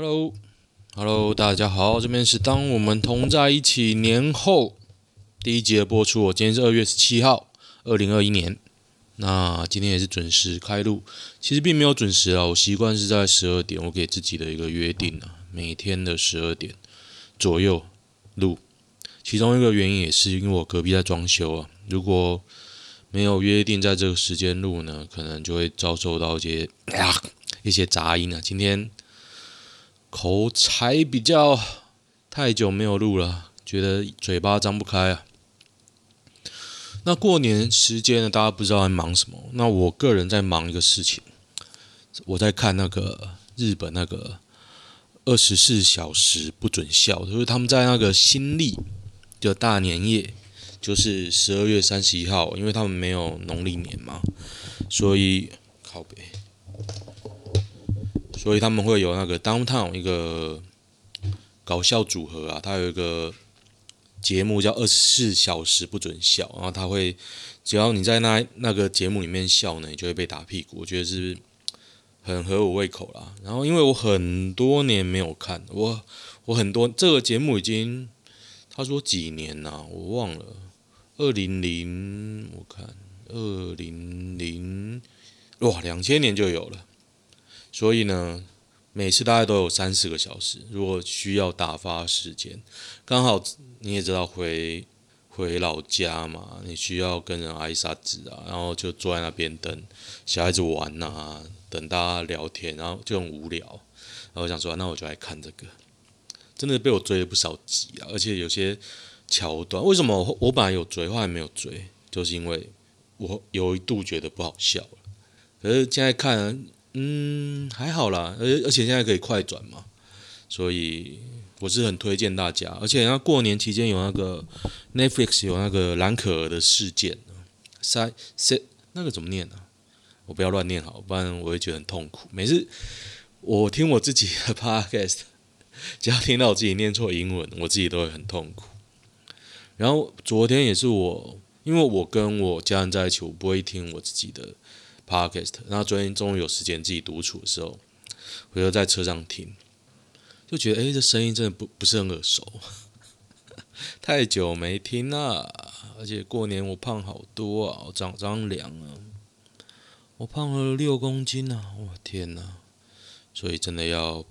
Hello，Hello，大家好，这边是当我们同在一起年后第一集的播出。我今天是二月十七号，二零二一年。那今天也是准时开录，其实并没有准时啊，我习惯是在十二点，我给自己的一个约定啊，每天的十二点左右录。其中一个原因也是因为我隔壁在装修啊，如果没有约定在这个时间录呢，可能就会遭受到一些啊一些杂音啊。今天。口才比较太久没有录了，觉得嘴巴张不开啊。那过年时间呢，大家不知道在忙什么。那我个人在忙一个事情，我在看那个日本那个二十四小时不准笑，就是他们在那个新历的大年夜，就是十二月三十一号，因为他们没有农历年嘛，所以靠北。所以他们会有那个 Downtown 一个搞笑组合啊，他有一个节目叫二十四小时不准笑，然后他会只要你在那那个节目里面笑呢，你就会被打屁股。我觉得是很合我胃口啦。然后因为我很多年没有看，我我很多这个节目已经他说几年呐，我忘了，二零零我看二零零哇两千年就有了。所以呢，每次大概都有三四个小时。如果需要打发时间，刚好你也知道回回老家嘛，你需要跟人挨沙子啊，然后就坐在那边等小孩子玩呐、啊，等大家聊天，然后就很无聊。然后我想说，那我就来看这个，真的被我追了不少集啊，而且有些桥段，为什么我我本来有追，后来没有追，就是因为我有一度觉得不好笑了。可是现在看。嗯，还好啦，而而且现在可以快转嘛，所以我是很推荐大家。而且那过年期间有那个 Netflix 有那个蓝可儿的事件，塞塞那个怎么念呢、啊？我不要乱念好，不然我会觉得很痛苦。每次我听我自己的 Podcast，只要听到我自己念错英文，我自己都会很痛苦。然后昨天也是我，因为我跟我家人在一起，我不会听我自己的。Podcast，然后昨天终于有时间自己独处的时候，我就在车上听，就觉得哎，这声音真的不不是很耳熟，太久没听了，而且过年我胖好多啊，我长张量啊，我胖了六公斤啊，我天哪！所以真的要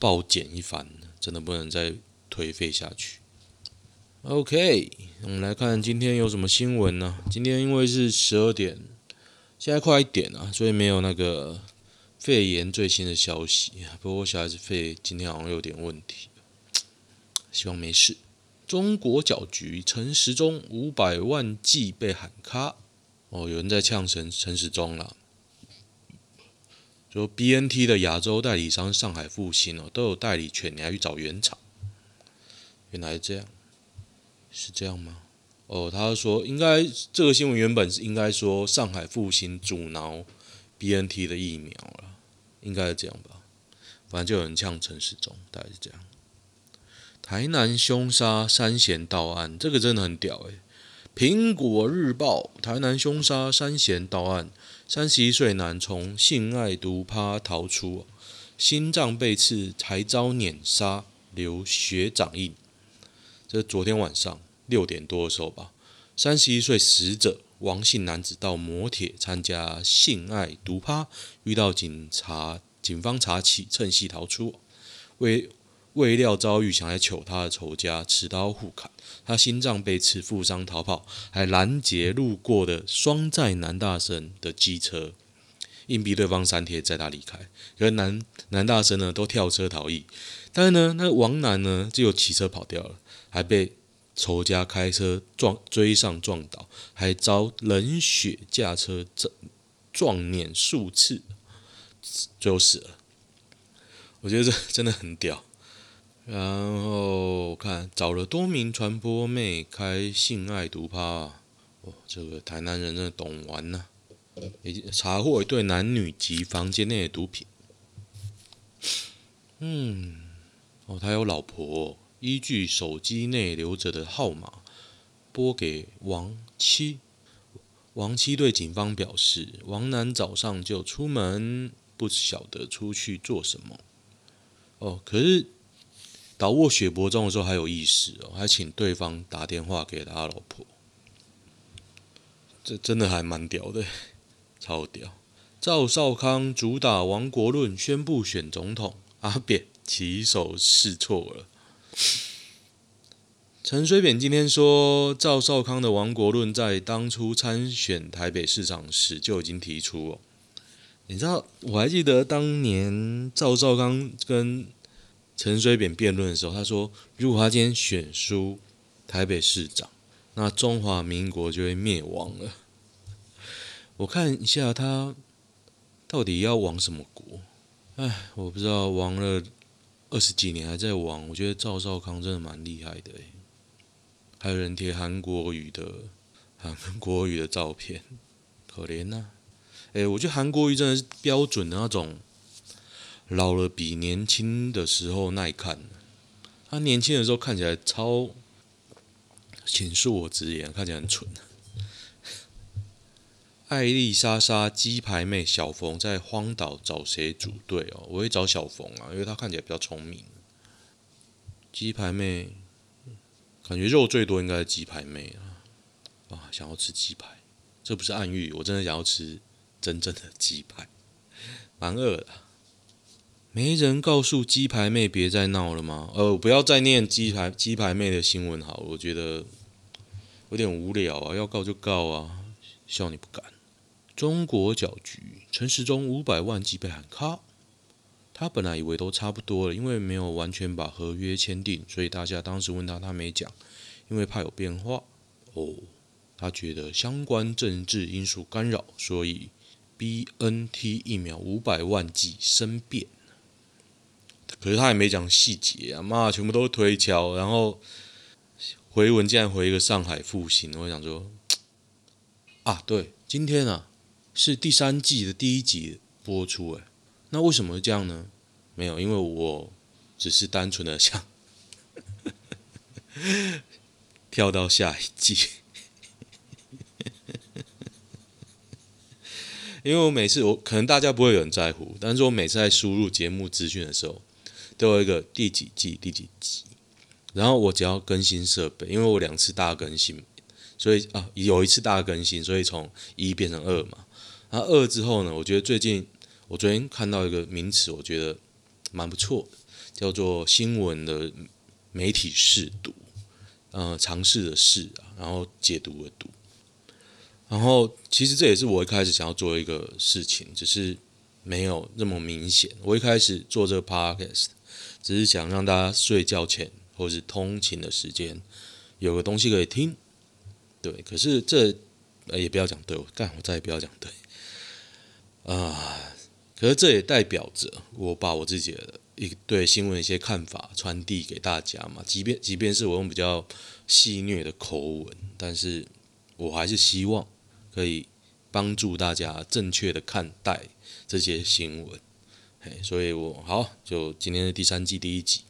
暴减一番，真的不能再颓废下去。OK，我们来看今天有什么新闻呢？今天因为是十二点。现在快一点了，所以没有那个肺炎最新的消息。不过小孩子肺今天好像有点问题，希望没事。中国搅局，陈时中五百万剂被喊卡。哦，有人在呛陈陈时中了。说 BNT 的亚洲代理商上海复星哦，都有代理权，你还去找原厂？原来是这样，是这样吗？哦，他说应该这个新闻原本是应该说上海复星阻挠 BNT 的疫苗了，应该是这样吧？反正就有人呛陈时中，大概是这样。台南凶杀三贤到案，这个真的很屌诶。苹果日报：台南凶杀三贤到案，三十一岁男从性爱毒趴逃出，心脏被刺还遭碾杀，流血掌印。这是昨天晚上。六点多的时候吧，三十一岁死者王姓男子到摩铁参加性爱毒趴，遇到警察，警方查起，趁隙逃出。未未料遭遇想来求他的仇家，持刀互砍，他心脏被刺，负伤逃跑，还拦截路过的双载男大生的机车，硬逼对方删帖，载他离开。可是男男大生呢，都跳车逃逸，但是呢，那个王男呢，就骑车跑掉了，还被。仇家开车撞追上撞倒，还遭冷血驾车撞撞碾数次，最后死了。我觉得这真的很屌。然后看找了多名传播妹开性爱毒趴，哦，这个台南人真的懂玩呐、啊。查获一对男女及房间内的毒品。嗯，哦，他有老婆、依据手机内留着的号码拨给王七，王七对警方表示，王男早上就出门，不晓得出去做什么。哦，可是倒卧血泊中的时候还有意识哦，还请对方打电话给他老婆，这真的还蛮屌的，超屌。赵少康主打亡国论，宣布选总统，阿扁起手试错了。陈水扁今天说，赵少康的亡国论在当初参选台北市长时就已经提出哦。你知道，我还记得当年赵少康跟陈水扁辩论的时候，他说，如果他今天选输台北市长，那中华民国就会灭亡了。我看一下他到底要亡什么国？哎，我不知道，亡了二十几年还在玩。我觉得赵少康真的蛮厉害的。还有人贴韩国语的韩国语的照片，可怜呐、啊！哎、我觉得韩国瑜真的是标准的那种老了比年轻的时候耐看。他年轻的时候看起来超，请恕我直言，看起来很蠢。艾丽莎莎鸡排妹小冯在荒岛找谁组队哦？我会找小冯啊，因为他看起来比较聪明。鸡排妹。感觉肉最多应该是鸡排妹啊！啊，想要吃鸡排，这不是暗喻，我真的想要吃真正的鸡排，蛮饿的。没人告诉鸡排妹别再闹了吗？呃，不要再念鸡排鸡排妹的新闻好，我觉得有点无聊啊，要告就告啊，希望你不敢。中国搅局，陈时中五百万级被喊卡。他本来以为都差不多了，因为没有完全把合约签订，所以大家当时问他，他没讲，因为怕有变化。哦，他觉得相关政治因素干扰，所以 BNT 疫苗五百万剂生变。可是他也没讲细节啊，妈，全部都推敲，然后回文竟然回一个上海复兴，我想说，啊，对，今天啊是第三季的第一集播出，哎。那为什么会这样呢？没有，因为我只是单纯的想 跳到下一季，因为我每次我可能大家不会有人在乎，但是我每次在输入节目资讯的时候，都有一个第几季第几集，然后我只要更新设备，因为我两次大更新，所以啊有一次大更新，所以从一变成二嘛，那二之后呢，我觉得最近。我昨天看到一个名词，我觉得蛮不错的，叫做新闻的媒体试读，呃，尝试的试啊，然后解读的读，然后其实这也是我一开始想要做一个事情，只是没有那么明显。我一开始做这个 podcast，只是想让大家睡觉前或是通勤的时间有个东西可以听，对。可是这也不要讲对，我干，我再也不要讲对，啊、可是这也代表着我把我自己的一对新闻一些看法传递给大家嘛，即便即便是我用比较戏谑的口吻，但是我还是希望可以帮助大家正确的看待这些新闻。嘿，所以我好，就今天的第三季第一集，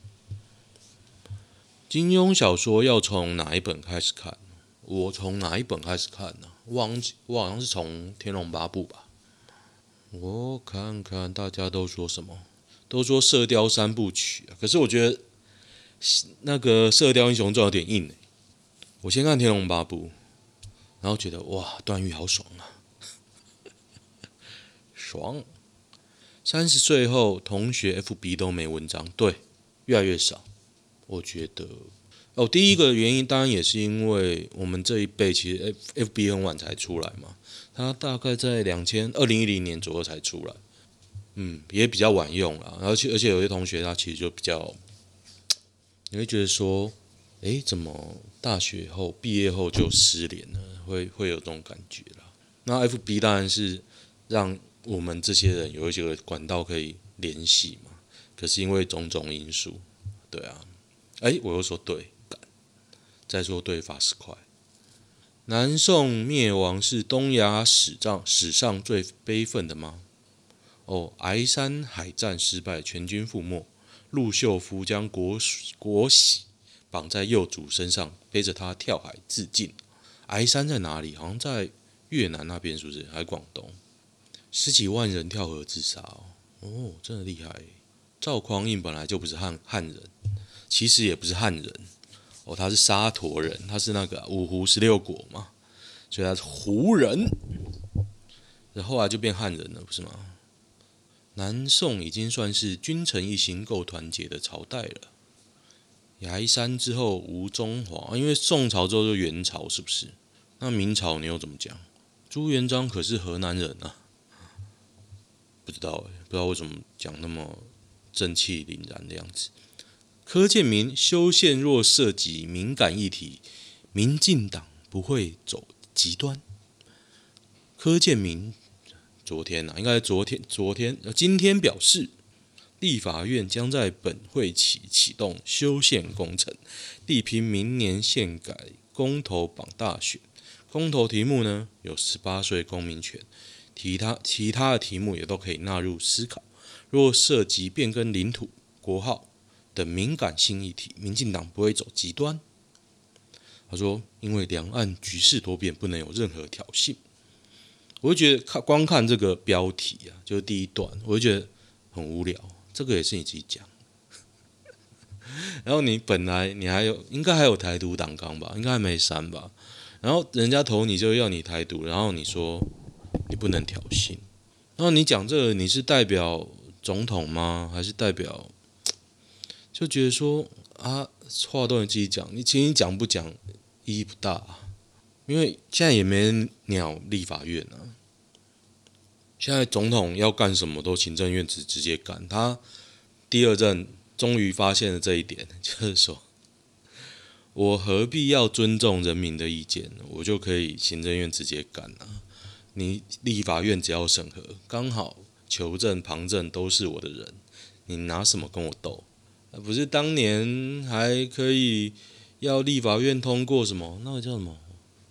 金庸小说要从哪一本开始看？我从哪一本开始看呢？忘记，我好像是从《天龙八部》吧。我看看大家都说什么，都说《射雕三部曲》啊，可是我觉得那个《射雕英雄传》有点硬。我先看《天龙八部》，然后觉得哇，段誉好爽啊，爽！三十岁后，同学 FB 都没文章，对，越来越少。我觉得哦，第一个原因当然也是因为我们这一辈其实 F FB 很晚才出来嘛。它大概在两千二零一零年左右才出来，嗯，也比较晚用了。而且而且有些同学他其实就比较，你会觉得说，诶，怎么大学后毕业后就失联了？会会有这种感觉啦。那 FB 当然是让我们这些人有一些管道可以联系嘛。可是因为种种因素，对啊，诶，我又说对，再说对法师快。南宋灭亡是东亚史上史上最悲愤的吗？哦，崖山海战失败，全军覆没。陆秀夫将国国玺绑在幼主身上，背着他跳海自尽。崖山在哪里？好像在越南那边，是不是？还广东？十几万人跳河自杀哦，哦，真的厉害。赵匡胤本来就不是汉汉人，其实也不是汉人哦，他是沙陀人，他是那个五胡十六国嘛，所以他是胡人。然后来就变汉人了，不是吗？南宋已经算是君臣一心、够团结的朝代了。崖山之后无中华，因为宋朝之后就元朝，是不是？那明朝你又怎么讲？朱元璋可是河南人啊，不知道哎，不知道为什么讲那么正气凛然的样子。柯建铭修宪若涉及敏感议题，民进党不会走极端。柯建铭昨天、啊，应该昨天，昨天今天表示。立法院将在本会期启动修宪工程，力拼明年宪改公投绑大选。公投题目呢，有十八岁公民权，其他其他的题目也都可以纳入思考。若涉及变更领土、国号的敏感性议题，民进党不会走极端。他说，因为两岸局势多变，不能有任何挑衅。我就觉得看光看这个标题啊，就是第一段，我就觉得很无聊。这个也是你自己讲，然后你本来你还有应该还有台独党纲吧，应该还没删吧？然后人家投你就要你台独，然后你说你不能挑衅，然后你讲这个你是代表总统吗？还是代表？就觉得说啊，话都你自己讲，你其实你讲不讲意义不大，啊因为现在也没人鸟立法院啊。现在总统要干什么都行政院直直接干，他第二任终于发现了这一点，就是说，我何必要尊重人民的意见，我就可以行政院直接干啊？你立法院只要审核，刚好求证旁证都是我的人，你拿什么跟我斗？不是当年还可以要立法院通过什么？那个叫什么？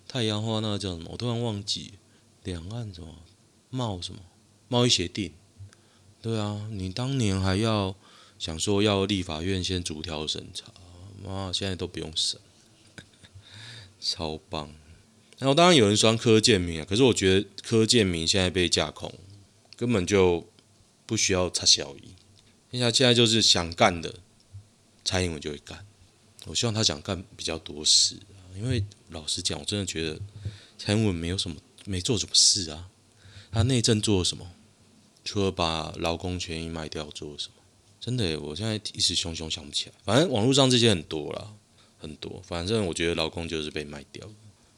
太阳花那个叫什么？我突然忘记两岸什么？贸什么贸易协定？对啊，你当年还要想说要立法院先逐条审查，妈，现在都不用审，超棒。然后当然有人说柯建铭啊，可是我觉得柯建铭现在被架空，根本就不需要插小姨。人家现在就是想干的，蔡英文就会干。我希望他想干比较多事啊，因为老实讲，我真的觉得蔡英文没有什么没做什么事啊。他内政做了什么？除了把劳工权益卖掉，做了什么？真的，我现在一时汹汹想不起来。反正网络上这些很多啦，很多。反正我觉得劳工就是被卖掉，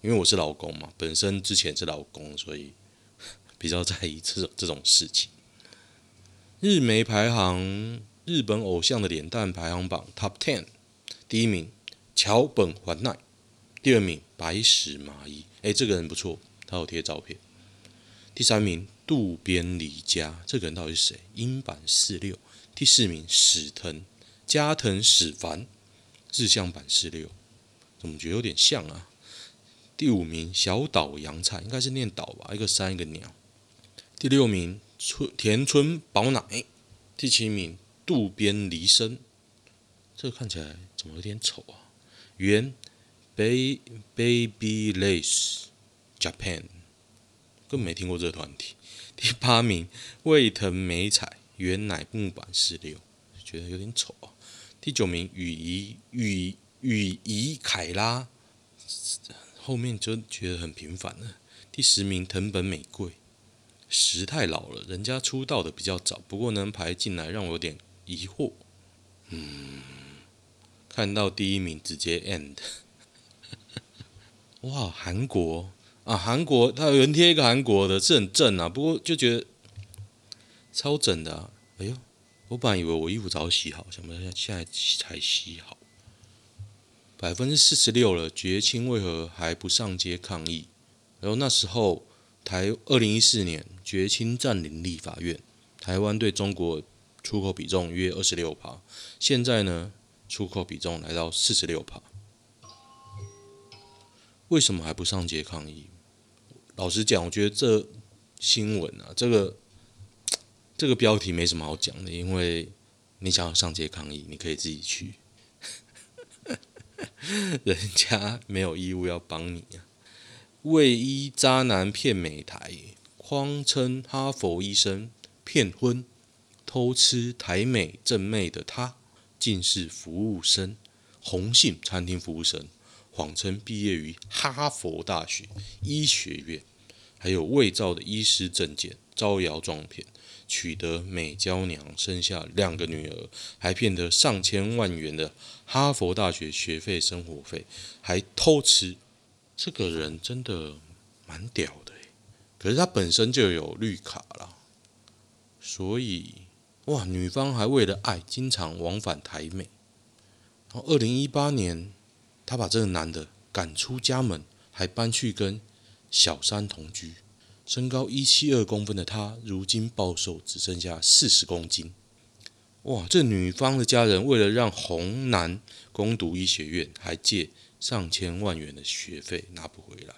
因为我是劳工嘛，本身之前是劳工，所以比较在意这种这种事情。日媒排行日本偶像的脸蛋排行榜 Top Ten，第一名桥本环奈，第二名白石麻衣。哎，这个人不错，他有贴照片。第三名渡边离家，这个人到底是谁？英版四六。第四名史藤加藤史凡，日向版四六，怎么觉得有点像啊？第五名小岛洋菜，应该是念岛吧？一个山一个鸟。第六名村田村保乃，第七名渡边离生，这个看起来怎么有点丑啊？原 Baby Baby Lace Japan。根本没听过这个团体。第八名，卫藤美彩，原乃木坂四六，觉得有点丑啊。第九名，羽衣羽羽衣凯拉，后面就觉得很平凡了。第十名，藤本美贵，时太老了，人家出道的比较早，不过能排进来让我有点疑惑。嗯，看到第一名直接 end，哇，韩国。啊，韩国他有人贴一个韩国的，是很正啊，不过就觉得超整的啊。哎呦，我本来以为我衣服早洗好，想不到现在才洗好。百分之四十六了，绝青为何还不上街抗议？然后那时候台二零一四年绝青占领立法院，台湾对中国出口比重约二十六趴，现在呢，出口比重来到四十六趴，为什么还不上街抗议？老实讲，我觉得这新闻啊，这个这个标题没什么好讲的，因为你想要上街抗议，你可以自己去，人家没有义务要帮你啊。卫医渣男骗美台，谎称哈佛医生骗婚，偷吃台美正妹的他，竟是服务生，红杏餐厅服务生，谎称毕业于哈佛大学医学院，还有伪造的医师证件，招摇撞骗，取得美娇娘，生下两个女儿，还骗得上千万元的哈佛大学学费、生活费，还偷吃。这个人真的蛮屌的，可是他本身就有绿卡了，所以哇，女方还为了爱经常往返台美。然后二零一八年，她把这个男的赶出家门，还搬去跟小三同居。身高一七二公分的他，如今暴瘦，只剩下四十公斤。哇，这女方的家人为了让红男攻读医学院，还借上千万元的学费拿不回来。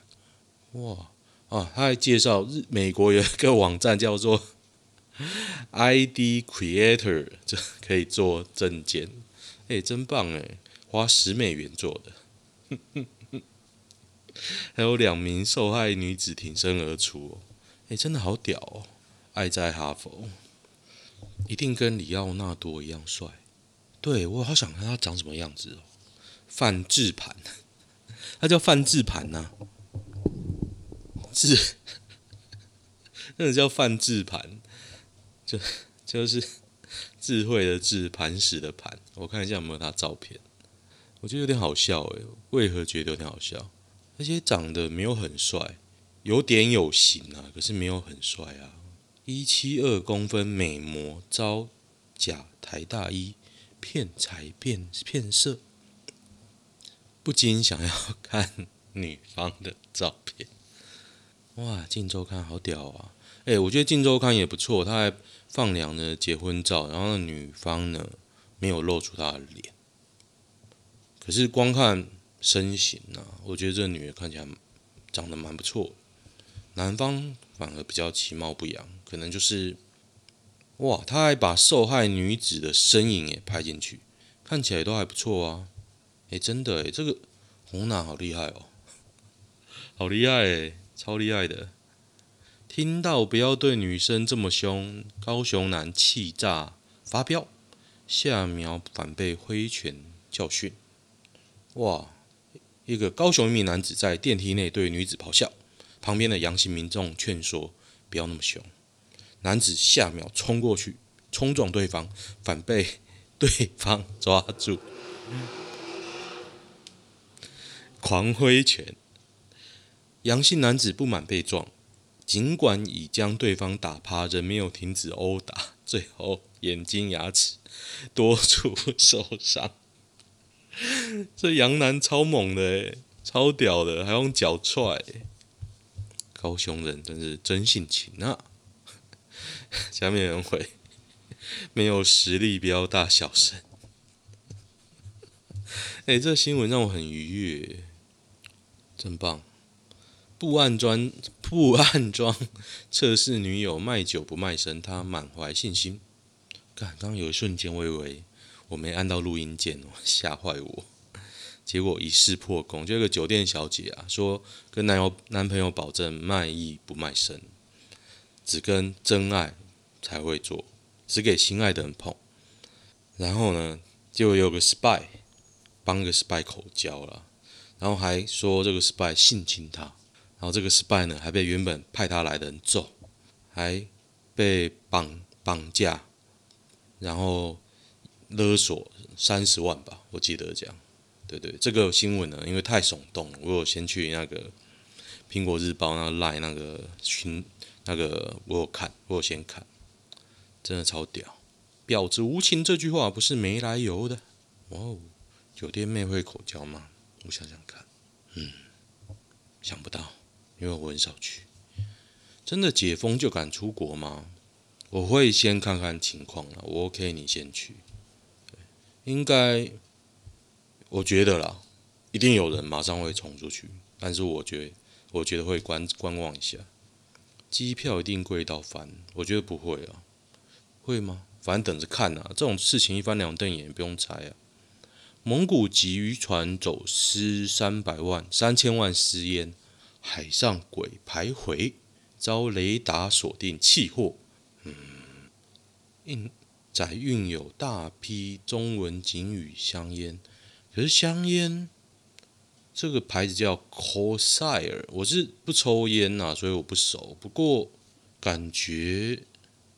哇啊，他还介绍日美国有一个网站叫做 ID Creator，这可以做证件，哎，真棒哎，花十美元做的。还有两名受害女子挺身而出，哦，哎，真的好屌哦！爱在哈佛，一定跟李奥纳多一样帅。对，我好想看他长什么样子哦。范志盘，他叫范志盘呐，智，那个叫范志盘，就就是 智慧的智，磐石的磐。我看一下有没有他照片，我觉得有点好笑哎，为何觉得有点好笑？而且长得没有很帅，有点有型啊，可是没有很帅啊。一七二公分美模招假台大医骗财骗骗色，不禁想要 看女方的照片。哇，镜周刊好屌啊！哎、我觉得镜周刊也不错，他还放两个结婚照，然后女方呢没有露出她的脸，可是光看。身形啊，我觉得这女的看起来长得蛮不错，男方反而比较其貌不扬，可能就是哇，他还把受害女子的身影也拍进去，看起来都还不错啊。哎，真的哎，这个红男好厉害哦，好厉害哎，超厉害的。听到不要对女生这么凶，高雄男气炸发飙，下秒反被挥拳教训，哇！一个高雄一名男子在电梯内对女子咆哮，旁边的杨姓民众劝说不要那么凶。男子下秒冲过去冲撞对方，反被对方抓住，狂挥拳。杨姓男子不满被撞，尽管已将对方打趴，仍没有停止殴打，最后眼睛、牙齿多处受伤。这杨男超猛的诶，超屌的，还用脚踹。高雄人真是真性情啊！下面人回：没有实力不要大小声。哎，这新闻让我很愉悦，真棒！不安装 不安装测试女友卖酒不卖身，他满怀信心。刚刚有一瞬间，我以为。我没按到录音键哦，吓坏我！结果一试破功，就一个酒店小姐啊，说跟男友男朋友保证卖艺不卖身，只跟真爱才会做，只给心爱的人碰。然后呢，结果有个 spy 帮个 spy 口交了，然后还说这个 spy 性侵她，然后这个 spy 呢还被原本派他来的人揍，还被绑绑架，然后。勒索三十万吧，我记得这样。对对，这个新闻呢，因为太耸动，我有先去那个苹果日报那个 line 那个群那个，我有看，我有先看，真的超屌。婊子无情这句话不是没来由的。哇哦，酒店妹会口交吗？我想想看，嗯，想不到，因为我很少去。真的解封就敢出国吗？我会先看看情况了。我 OK，你先去。应该，我觉得啦，一定有人马上会冲出去，但是我觉得，我觉得会观观望一下。机票一定贵到翻，我觉得不会啊，会吗？反正等着看啊，这种事情一翻两瞪眼，不用猜啊。蒙古籍渔船走私三百万、三千万私烟，海上鬼徘徊，遭雷达锁定，弃货。嗯，印载运有大批中文警语香烟，可是香烟这个牌子叫 Corsair，我是不抽烟呐，所以我不熟。不过感觉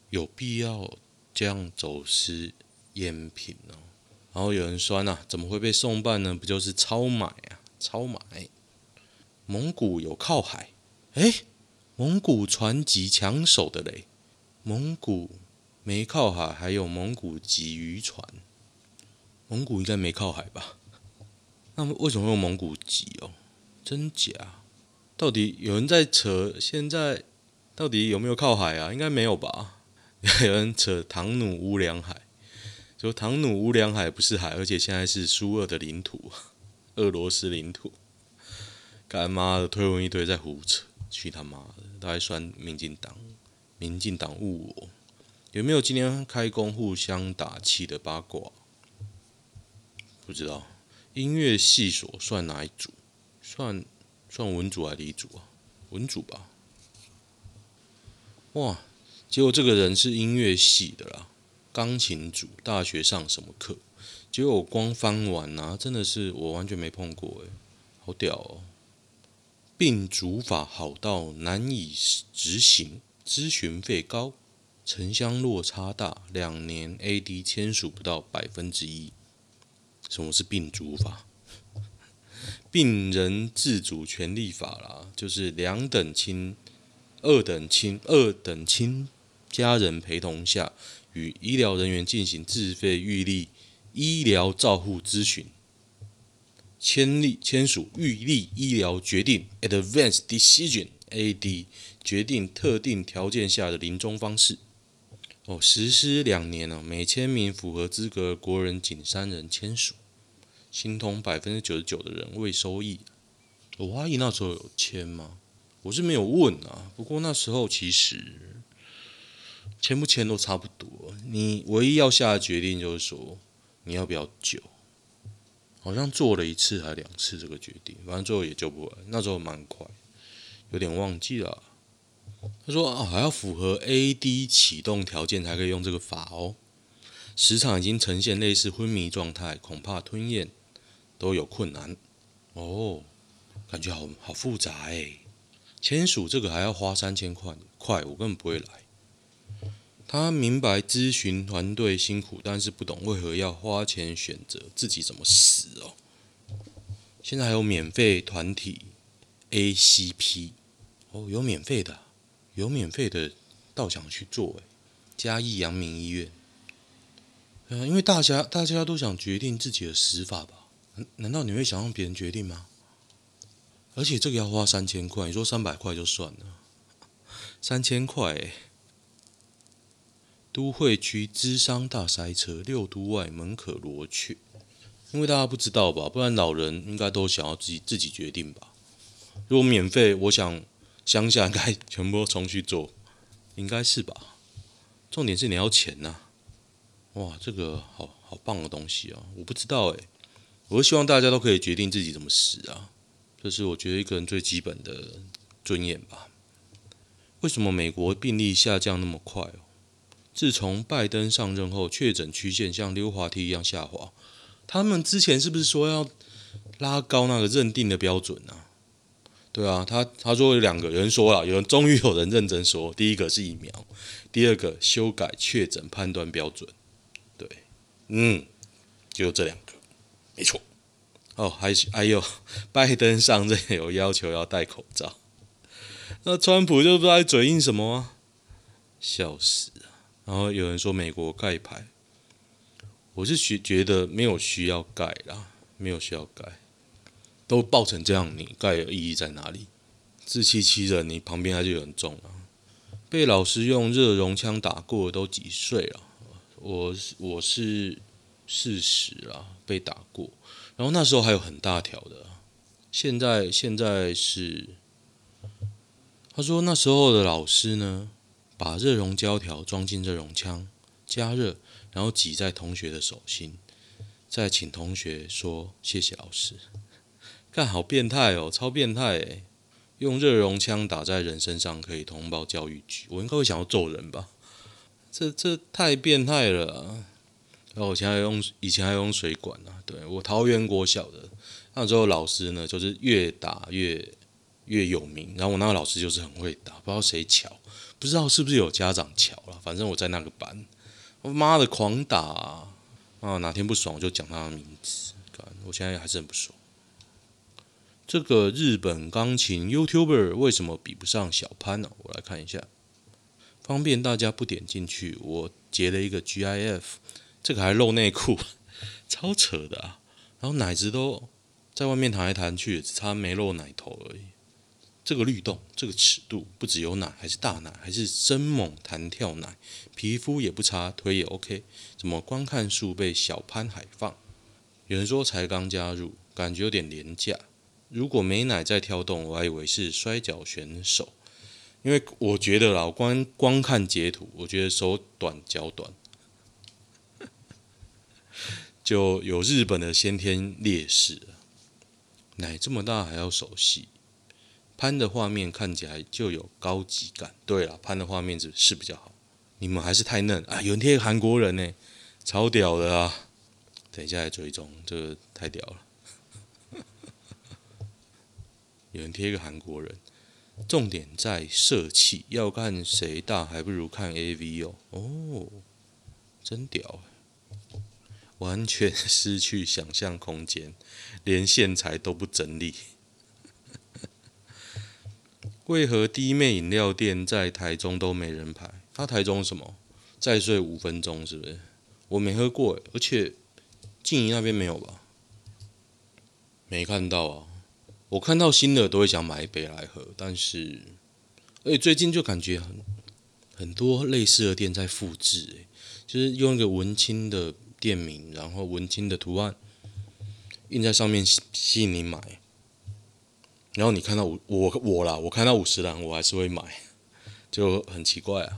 有必要这样走私烟品哦。然后有人说呐，怎么会被送办呢？不就是超买啊，超买。蒙古有靠海，诶，蒙古船级抢手的嘞，蒙古。没靠海，还有蒙古籍渔船。蒙古应该没靠海吧？那么为什么会有蒙古籍哦？真假？到底有人在扯？现在到底有没有靠海啊？应该没有吧？有人扯唐努乌梁海，说唐努乌梁海不是海，而且现在是苏俄的领土，俄罗斯领土。干妈的推文一堆在胡扯，去他妈的！都还算民进党，民进党误我。有没有今天开工互相打气的八卦？不知道。音乐系所算哪一组？算算文组还是理组啊？文组吧。哇！结果这个人是音乐系的啦，钢琴组。大学上什么课？结果我光翻完啊，真的是我完全没碰过诶，好屌哦！病主法好到难以执行，咨询费高。城乡落差大，两年 AD 签署不到百分之一。什么是病主法？病人自主权利法啦，就是两等亲、二等亲、二等亲家人陪同下，与医疗人员进行自费预立医疗照护咨询，签立签署预立医疗决定 （Advanced Decision, AD） 决定特定条件下的临终方式。哦，实施两年了，每千名符合资格国人仅三人签署，心痛百分之九十九的人未收益。我阿姨那时候有签吗？我是没有问啊。不过那时候其实签不签都差不多，你唯一要下的决定就是说你要不要救。好像做了一次还两次这个决定，反正最后也救不完。那时候蛮快，有点忘记了。他说啊，还要符合 AD 启动条件才可以用这个法哦。时常已经呈现类似昏迷状态，恐怕吞咽都有困难哦。感觉好好复杂哎。签署这个还要花三千块，快我根本不会来。他明白咨询团队辛苦，但是不懂为何要花钱选择自己怎么死哦。现在还有免费团体 ACP 哦，有免费的。有免费的，倒想去做诶。嘉义阳明医院，嗯因为大家大家都想决定自己的死法吧？难道你会想让别人决定吗？而且这个要花三千块，你说三百块就算了，三千块诶。都会区咨商大塞车，六都外门可罗雀，因为大家不知道吧？不然老人应该都想要自己自己决定吧？如果免费，我想。乡下应该全部都重去做，应该是吧？重点是你要钱呐、哇，这个好好棒的东西啊！我不知道诶，我希望大家都可以决定自己怎么死啊！这是我觉得一个人最基本的尊严吧。为什么美国病例下降那么快？自从拜登上任后，确诊曲线像溜滑梯一样下滑。他们之前是不是说要拉高那个认定的标准啊？对啊，他他说有两个，有人说了，有人终于有人认真说，第一个是疫苗，第二个修改确诊判断标准。对，嗯，就这两个，没错。哦，还还有拜登上任有要求要戴口罩，那川普就不知道在嘴硬什么啊，笑死！然后有人说美国盖牌，我是觉觉得没有需要盖啦，没有需要盖。都爆成这样，你盖有意义在哪里？自欺欺人，你旁边还是有人中啊。被老师用热熔枪打过都几岁了？我我是四十啦，被打过，然后那时候还有很大条的。现在现在是，他说那时候的老师呢，把热熔胶条装进热熔枪，加热，然后挤在同学的手心，再请同学说谢谢老师。干好变态哦，超变态诶！用热熔枪打在人身上可以通报教育局，我应该会想要揍人吧？这这太变态了啊！然后我以前还用以前还用水管呢、啊，对我桃园国小的那时候老师呢，就是越打越越有名。然后我那个老师就是很会打，不知道谁巧，不知道是不是有家长巧了，反正我在那个班，我妈的狂打啊！哪天不爽我就讲他的名字，我现在还是很不爽。这个日本钢琴 YouTuber 为什么比不上小潘呢、我来看一下，方便大家不点进去。我截了一个 GIF，这个还露内裤，超扯的啊！然后奶子都在外面弹来弹去，只差没露奶头而已。这个律动，这个尺度，不只有奶，还是大奶，还是生猛弹跳奶，皮肤也不差，腿也 OK。怎么观看数被小潘海放？有人说才刚加入，感觉有点廉价。如果没奶在跳动，我还以为是摔跤选手，因为我觉得啦，我光看截图，我觉得手短脚短，就有日本的先天劣势。奶这么大还要手细，潘的画面看起来就有高级感。对了，潘的画面是是比较好，你们还是太嫩啊！有人贴个韩国人呢，超屌的啊！等一下来追踪，这个太屌了。有人贴一个韩国人，重点在色气，要看谁大还不如看 AV 哦。哦，真屌，完全失去想象空间，连线材都不整理。为何滴妹饮料店在台中都没人排？他台中什么？再睡五分钟是不是？我没喝过，而且静怡那边没有吧？没看到啊。我看到新的都会想买一杯来喝，但是，而且最近就感觉很很多类似的店在复制，哎，就是用一个文青的店名，然后文青的图案印在上面吸引你买，然后你看到我我我啦，我看到五十岚我还是会买，就很奇怪啊。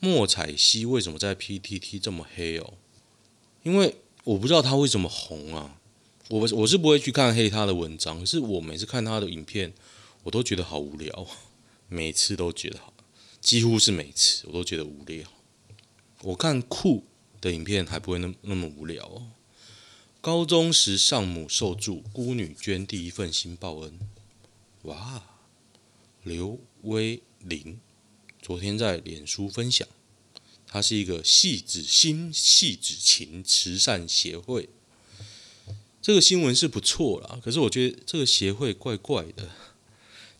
莫彩希为什么在 PTT 这么黑哦？因为我不知道他为什么红啊。我我是不会去看黑他的文章，可是我每次看他的影片，我都觉得好无聊，每次都觉得好，几乎是每次我都觉得无聊。我看酷的影片还不会那那么无聊哦。高中时丧母受助，孤女捐第一份新报恩。哇，刘威林昨天在脸书分享，他是一个戏子心戏子情慈善协会。这个新闻是不错啦，可是我觉得这个协会怪怪的，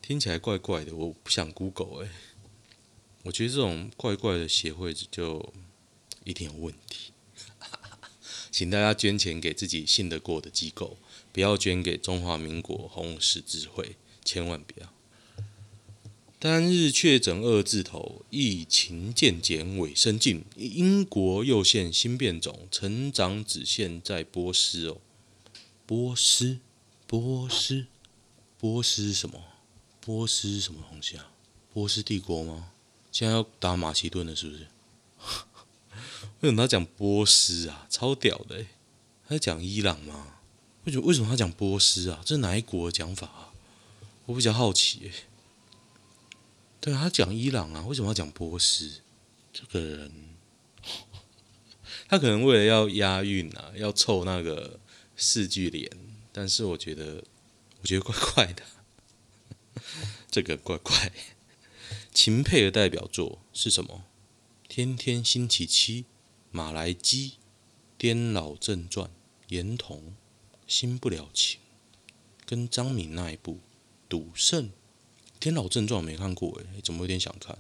听起来怪怪的，我不想 Google 哎。我觉得这种怪怪的协会就一定有问题，请大家捐钱给自己信得过的机构，不要捐给中华民国红十字会，千万不要。单日确诊二字头，疫情渐减尾声近，英国又现新变种，成长只限在波斯哦。波斯，波斯，波斯什么？波斯什么东西啊？波斯帝国吗？现在要打马其顿了，是不是？为什么他讲波斯啊？超屌的！他在讲伊朗吗？为什么？为什么他讲波斯啊？这是哪一国的讲法啊？我比较好奇诶。对，他讲伊朗啊，为什么要讲波斯？这个人，他可能为了要押韵啊，要凑那个。四句联，但是我觉得，我觉得怪怪的，这个怪怪。秦沛的代表作是什么？《天天星期七》、《马来基》、《颠老正传》、颜童、《新不了情》，跟张敏那一部《赌圣》。《天老正传》没看过诶，怎么有点想看？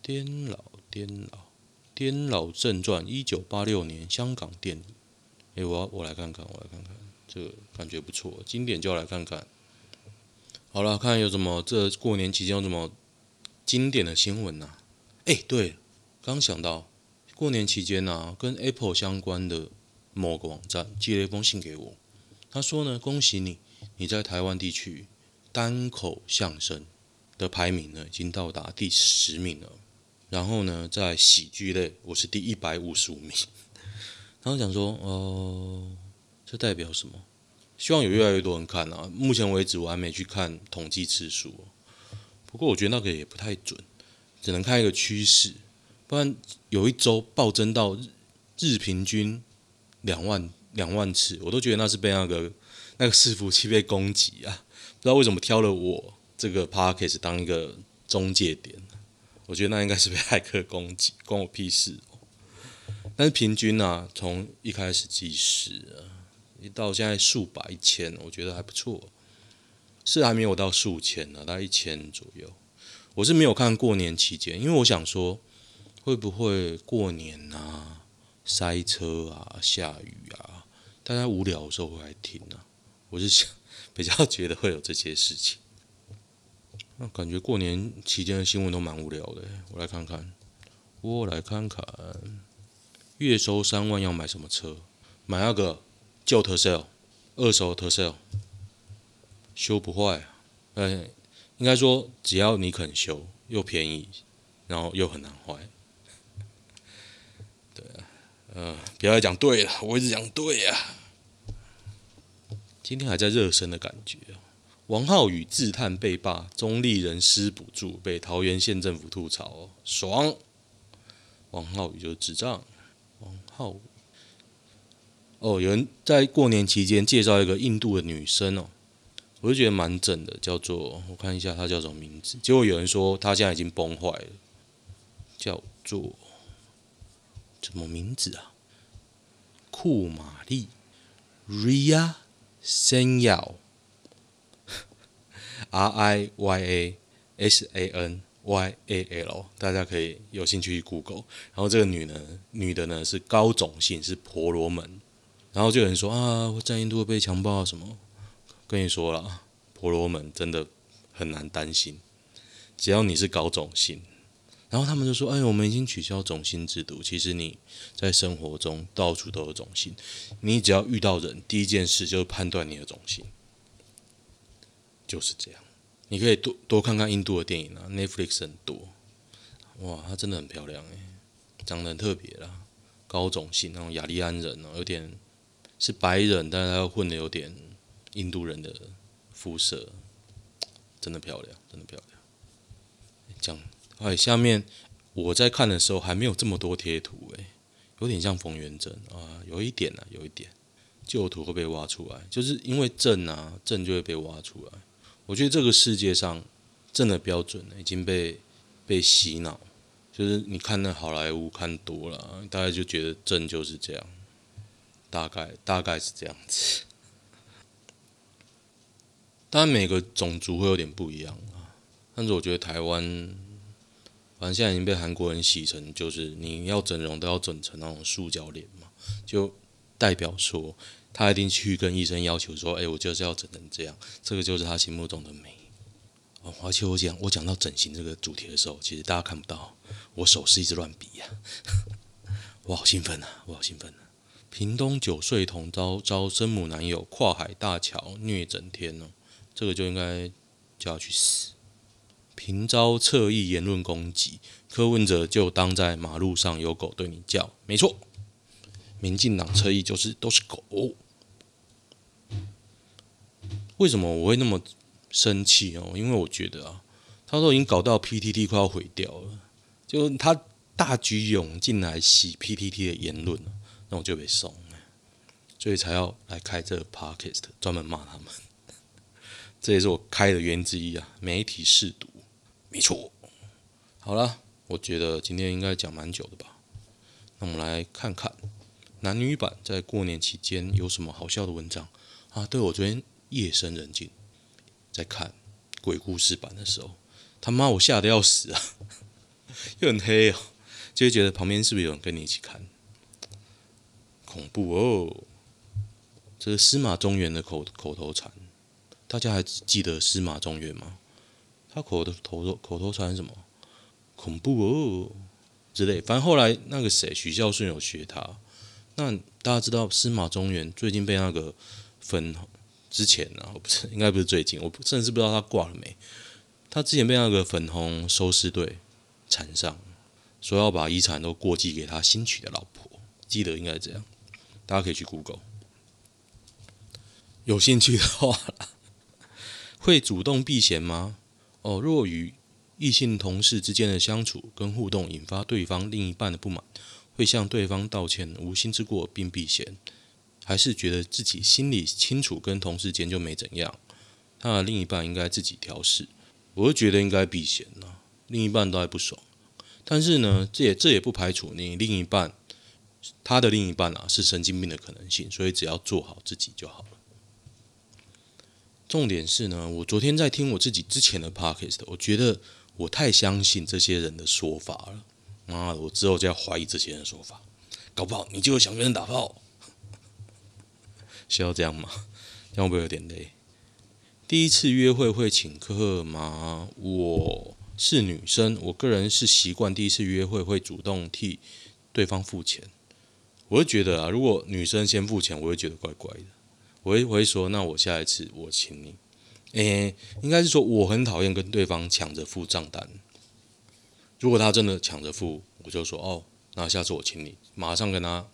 颠老颠老颠老正传，一九八六年香港电影。哎，我我来看看，我来看看，这个感觉不错，经典就要来看看。好了，看有什么这过年期间有什么经典的新闻呐？哎，对，刚想到过年期间呢，跟 Apple 相关的某个网站寄了一封信给我，他说呢，恭喜你，你在台湾地区单口相声的排名呢已经到达第十名了，然后呢，在喜剧类我是第一百五十五名。然后讲说，哦，这代表什么？希望有越来越多人看啊！目前为止我还没去看统计次数，不过我觉得那个也不太准，只能看一个趋势。不然有一周暴增到日日平均两万两万次，我都觉得那是被那个那个伺服器被攻击啊！不知道为什么挑了我这个 Podcast 当一个中介点，我觉得那应该是被骇客攻击，关我屁事哦。但是平均啊，从一开始计时啊，一到现在数百一千，我觉得还不错，是还没有到数千呢，大概一千左右。我是没有看过年期间，因为我想说。会不会过年啊，塞车啊，下雨啊，大家无聊的时候会来听啊？我是想比较觉得会有这些事情。那感觉过年期间的新闻都蛮无聊的。我来看看，我来看看，月收三万要买什么车？买那个旧 Tercel，二手 Tercel，修不坏。呃，应该说只要你肯修，又便宜，然后又很难坏。嗯、呃，不要再讲对了，我一直讲对、啊。今天还在热身的感觉。王浩宇自叹被罢，中立人失补助，被桃园县政府吐槽，爽。王浩宇就是智障。王浩宇，哦，有人在过年期间介绍一个印度的女生哦，我就觉得蛮正的，叫做我看一下她叫什么名字，结果有人说她现在已经崩坏了，叫做。什么名字啊？库玛丽，Ria，Riya Sanyal，R I Y A S A N Y A L，大家可以有兴趣去 Google。然后这个女呢，女的呢是高种姓，是婆罗门。然后就有人说啊，我在印度被强暴什么？跟你说了，婆罗门真的很难担心，只要你是高种姓。然后他们就说：“哎，我们已经取消种姓制度。其实你在生活中到处都有种姓，你只要遇到人，第一件事就是判断你的种姓，就是这样。你可以多多看看印度的电影啊，Netflix 很多。哇，她真的很漂亮哎，长得很特别啦，高种姓那种雅利安人哦，有点是白人，但是她混的有点印度人的肤色，真的漂亮，真的漂亮。这样。”哎，下面我在看的时候还没有这么多贴图哎，有点像冯元珍啊，有一点啊，有一点旧图会被挖出来，就是因为正啊，正就会被挖出来。我觉得这个世界上正的标准已经被被洗脑，就是你看那好莱坞看多了，大概就觉得正就是这样，大概大概是这样子。当然每个种族会有点不一样啊，但是我觉得台湾。反正现在已经被韩国人洗成，就是你要整容都要整成那种塑胶脸嘛，就代表说他一定去跟医生要求说，哎，我就是要整成这样，这个就是他心目中的美。哦，而且我讲我讲到整形这个主题的时候，其实大家看不到，我手是一直乱比呀，我好兴奋啊，我好兴奋啊！屏东九岁童遭遭生母男友跨海大桥虐整天哦，这个就应该叫他去死。频遭侧翼言论攻击，柯文哲就当在马路上有狗对你叫，没错，民进党侧翼就是都是狗。为什么我会那么生气哦？因为我觉得啊，他都已经搞到 PTT 快要毁掉了，就他大举涌进来洗 PTT 的言论，那我就被送，所以才要来开这个 Podcast 专门骂他们。这也是我开的原因之一啊，媒体试毒。没错，好了，我觉得今天应该讲蛮久的吧。那我们来看看男女版在过年期间有什么好笑的文章啊？对，我昨天夜深人静在看鬼故事版的时候，他妈我吓得要死啊！又很黑哦，就会觉得旁边是不是有人跟你一起看？恐怖哦！这是司马中原的口口头禅，大家还记得司马中原吗？他口的头头口头禅什么？恐怖哦之类。反正后来那个谁许孝顺有学他。那大家知道司马中原最近被那个粉之前啊，不是应该不是最近，我甚至不知道他挂了没。他之前被那个粉红收尸队缠上，说要把遗产都过继给他新娶的老婆。记得应该这样，大家可以去 Google。有兴趣的话，会主动避嫌吗？哦，若与异性同事之间的相处跟互动引发对方另一半的不满，会向对方道歉，无心之过并避嫌，还是觉得自己心里清楚，跟同事间就没怎样，他的另一半应该自己调试。我会觉得应该避嫌呐，另一半都还不爽。但是呢，这也这也不排除你另一半他的另一半啊是神经病的可能性，所以只要做好自己就好了。重点是呢，我昨天在听我自己之前的 podcast，我觉得。我太相信这些人的说法了，妈的，我之后就要怀疑这些人的说法，搞不好你就会想跟人打炮，需要这样吗？这样会不会有点累？第一次约会会请客吗？我是女生，我个人是习惯第一次约会会主动替对方付钱。我会觉得啊，如果女生先付钱，我会觉得怪怪的。我会我会说，那我下一次我请你。诶、应该是说我很讨厌跟对方抢着付账单。如果他真的抢着付，我就说哦，那下次我请你，马上跟他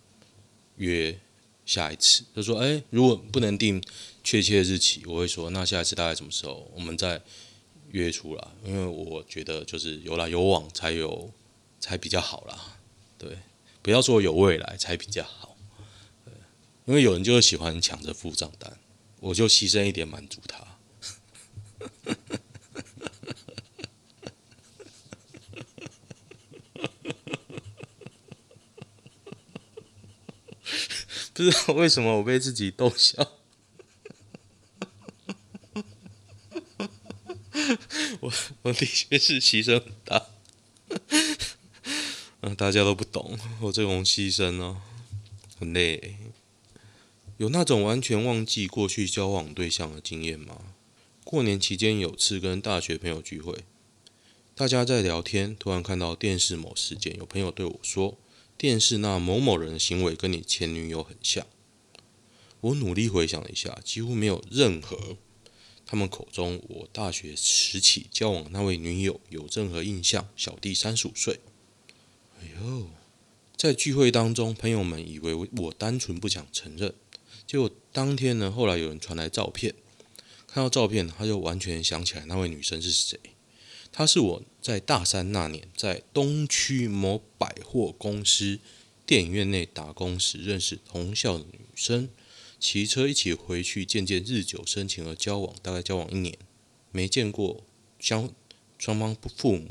约下一次。他说诶、如果不能定确切的日期，我会说那下一次大概什么时候，我们再约出来。因为我觉得就是有来有往才有才比较好啦。对，不要说有未来才比较好。因为有人就是喜欢抢着付账单，我就牺牲一点满足他。不知道为什么我被自己逗笑。我我的确是牺牲很大，嗯，大家都不懂我这种牺牲哦，很累。有那种完全忘记过去交往对象的经验吗？过年期间有次跟大学朋友聚会，大家在聊天，突然看到电视某事件，有朋友对我说：“电视那某某人的行为跟你前女友很像。”我努力回想了一下，几乎没有任何他们口中我大学时期交往那位女友有任何印象。小弟三十五岁。哎呦，在聚会当中，朋友们以为我单纯不想承认，结果当天呢，后来有人传来照片。看到照片，他就完全想起来那位女生是谁。她是我在大三那年在东区某百货公司电影院内打工时认识同校的女生，骑车一起回去，渐渐日久生情而交往，大概交往一年，没见过相双方父母。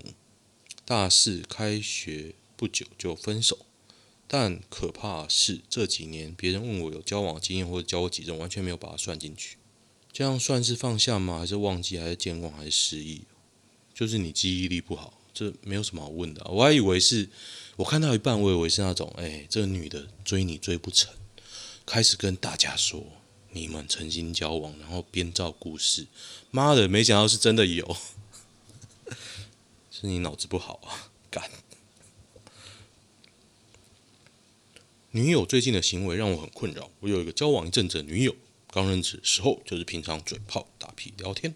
大四开学不久就分手，但可怕是这几年别人问我有交往经验或者交过几任，完全没有把它算进去。这样算是放下吗？还是忘记？还是健忘？还是失忆？就是你记忆力不好，这没有什么好问的。我还以为是，我看到一半，我以为是那种，哎，这个女的追你追不成，开始跟大家说你们曾经交往，然后编造故事。妈的，没想到是真的有，是你脑子不好啊！干。女友最近的行为让我很困扰。我有一个交往一阵子的女友。刚认识的时候就是平常嘴炮打屁聊天，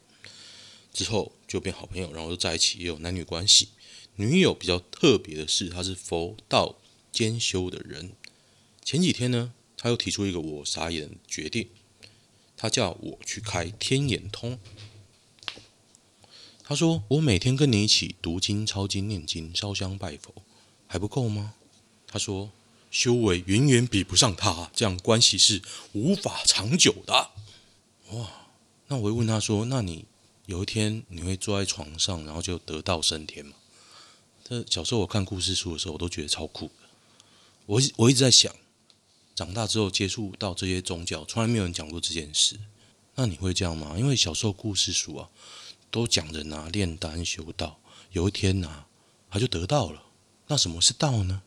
之后就变好朋友，然后就在一起，也有男女关系。女友比较特别的是，她是佛道兼修的人。前几天呢，她又提出一个我傻眼的决定，她叫我去开天眼通。她说：“我每天跟你一起读经、抄经、念经、烧香拜佛，还不够吗？”她说。修为远远比不上他，这样关系是无法长久的。哇，那我会问他说：“那你有一天你会坐在床上，然后就得道升天吗？”这小时候我看故事书的时候，我都觉得超酷的。我我一直在想，长大之后接触到这些宗教，从来没有人讲过这件事。那你会这样吗？因为小时候故事书啊，都讲人啊炼丹修道，有一天啊他就得道了。那什么是道呢？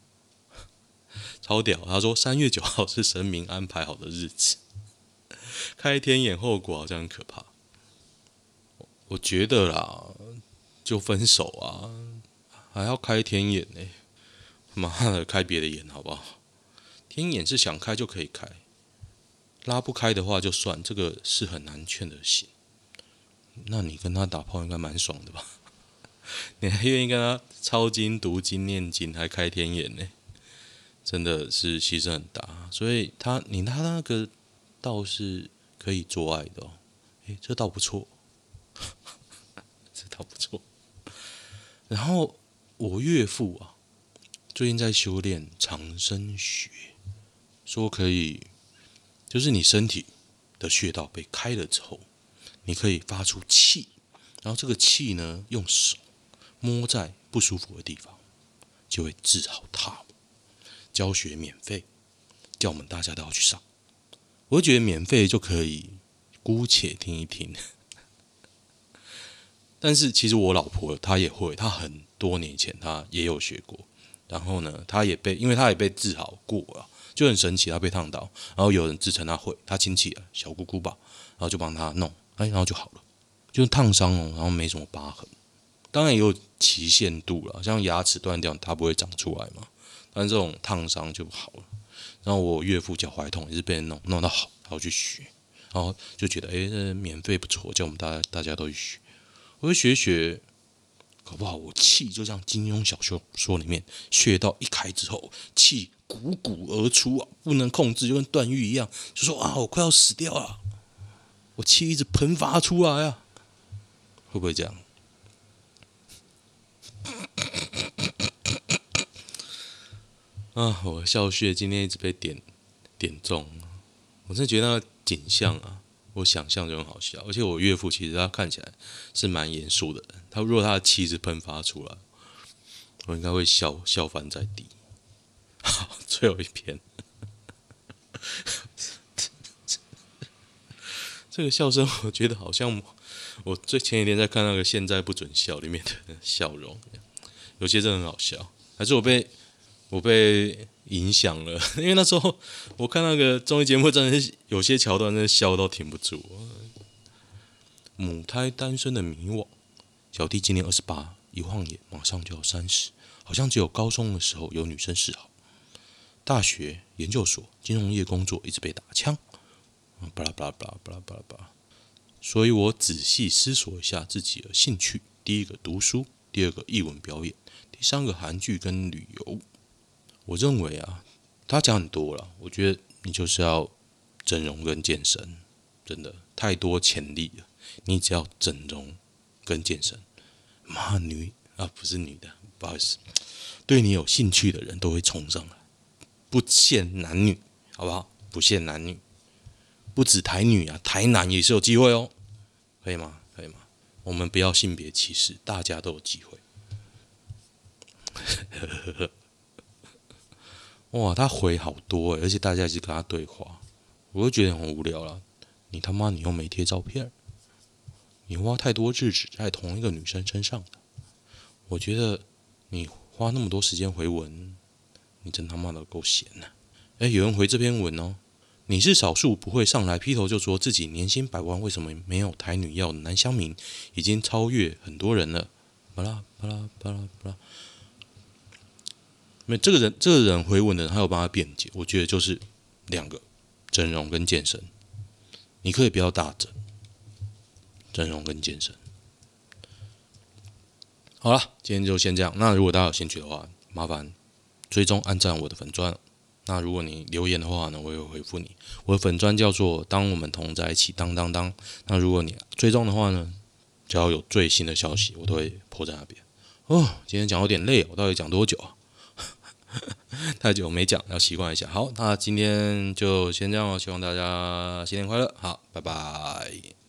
超屌！他说三月九号是神明安排好的日子，开天眼后果好像很可怕。我觉得啦，就分手啊，还要开天眼呢？妈的，开别的眼好不好？天眼是想开就可以开，拉不开的话就算，这个是很难劝的行。那你跟他打炮应该蛮爽的吧？你还愿意跟他抄经、读经、念经，还开天眼呢？真的是牺牲很大，所以他你他那个倒是可以做爱的哦，诶，这倒不错，这倒不错。然后我岳父啊，最近在修炼长生穴，说可以，就是你身体的穴道被开了之后，你可以发出气，然后这个气呢，用手摸在不舒服的地方，就会治好它。教学免费，叫我们大家都要去上。我觉得免费就可以姑且听一听。但是其实我老婆她也会，她很多年前她也有学过，然后呢，她也被，因为她也被治好过了，就很神奇，她被烫到，然后有人自称她会，她亲戚啊，小姑姑吧，然后就帮她弄，哎，然后就好了，就是烫伤哦，然后没什么疤痕，当然也有期限度了，像牙齿断掉，它不会长出来嘛，但这种烫伤就好了。然后我岳父脚踝痛也是被人弄弄到好，然后去学，然后就觉得哎，这免费不错，叫我们大家大家都去学。我会学学，搞不好我气就像金庸小说说里面，穴道一开之后，气汩汩而出啊，不能控制，就跟段誉一样，就说啊，我快要死掉了，我气一直喷发出来啊，会不会这样？啊，我笑穴今天一直被点点中，我真的觉得那个景象啊。我想象就很好笑，而且我岳父其实他看起来是蛮严肃的人。他如果他的气质喷发出来，我应该会笑笑翻在地。好，最后一篇，这个笑声我觉得好像我最前几天在看那个《现在不准笑》里面的笑容，有些真的很好笑，还是我被我被。影响了，因为那时候我看那个综艺节目，真的是有些桥段，真的笑到停不住。母胎单身的迷惘，小弟今年二十八，一晃眼马上就要三十，好像只有高中的时候有女生示好，大学、研究所、金融业工作一直被打枪，巴拉巴拉巴拉巴拉巴拉巴拉。所以我仔细思索一下自己的兴趣：第一个读书，第二个译文表演，第三个韩剧跟旅游。我认为啊，他讲很多了。我觉得你就是要整容跟健身，真的太多潜力了。你只要整容跟健身，妈女啊，不是女的，不好意思，对你有兴趣的人都会冲上来，不限男女，好不好？不限男女，不止台女啊，台男也是有机会哦，可以吗？可以吗？我们不要性别歧视，大家都有机会。哇，他回好多，而且大家一直跟他对话，我就觉得很无聊了。你他妈，你又没贴照片，你花太多日子在同一个女生身上，我觉得你花那么多时间回文，你真他妈的够闲呐！哎，有人回这篇文哦，你是少数不会上来劈头就说自己年薪百万，为什么没有台女要的男乡民，已经超越很多人了。巴拉巴拉巴拉巴拉。没，这个人，这个人回文的人，他有帮他辩解。我觉得就是两个，整容跟健身。你可以不要大整，整容跟健身。好了，今天就先这样。那如果大家有兴趣的话，麻烦追踪按赞我的粉钻。那如果你留言的话呢，我也会回复你。我的粉钻叫做“当我们同在一起”，当当当。那如果你追踪的话呢，只要有最新的消息，我都会 po 在那边。哦，今天讲有点累，我到底讲多久啊？太久没讲，要习惯一下。好，那今天就先这样了，希望大家新年快乐。好，拜拜。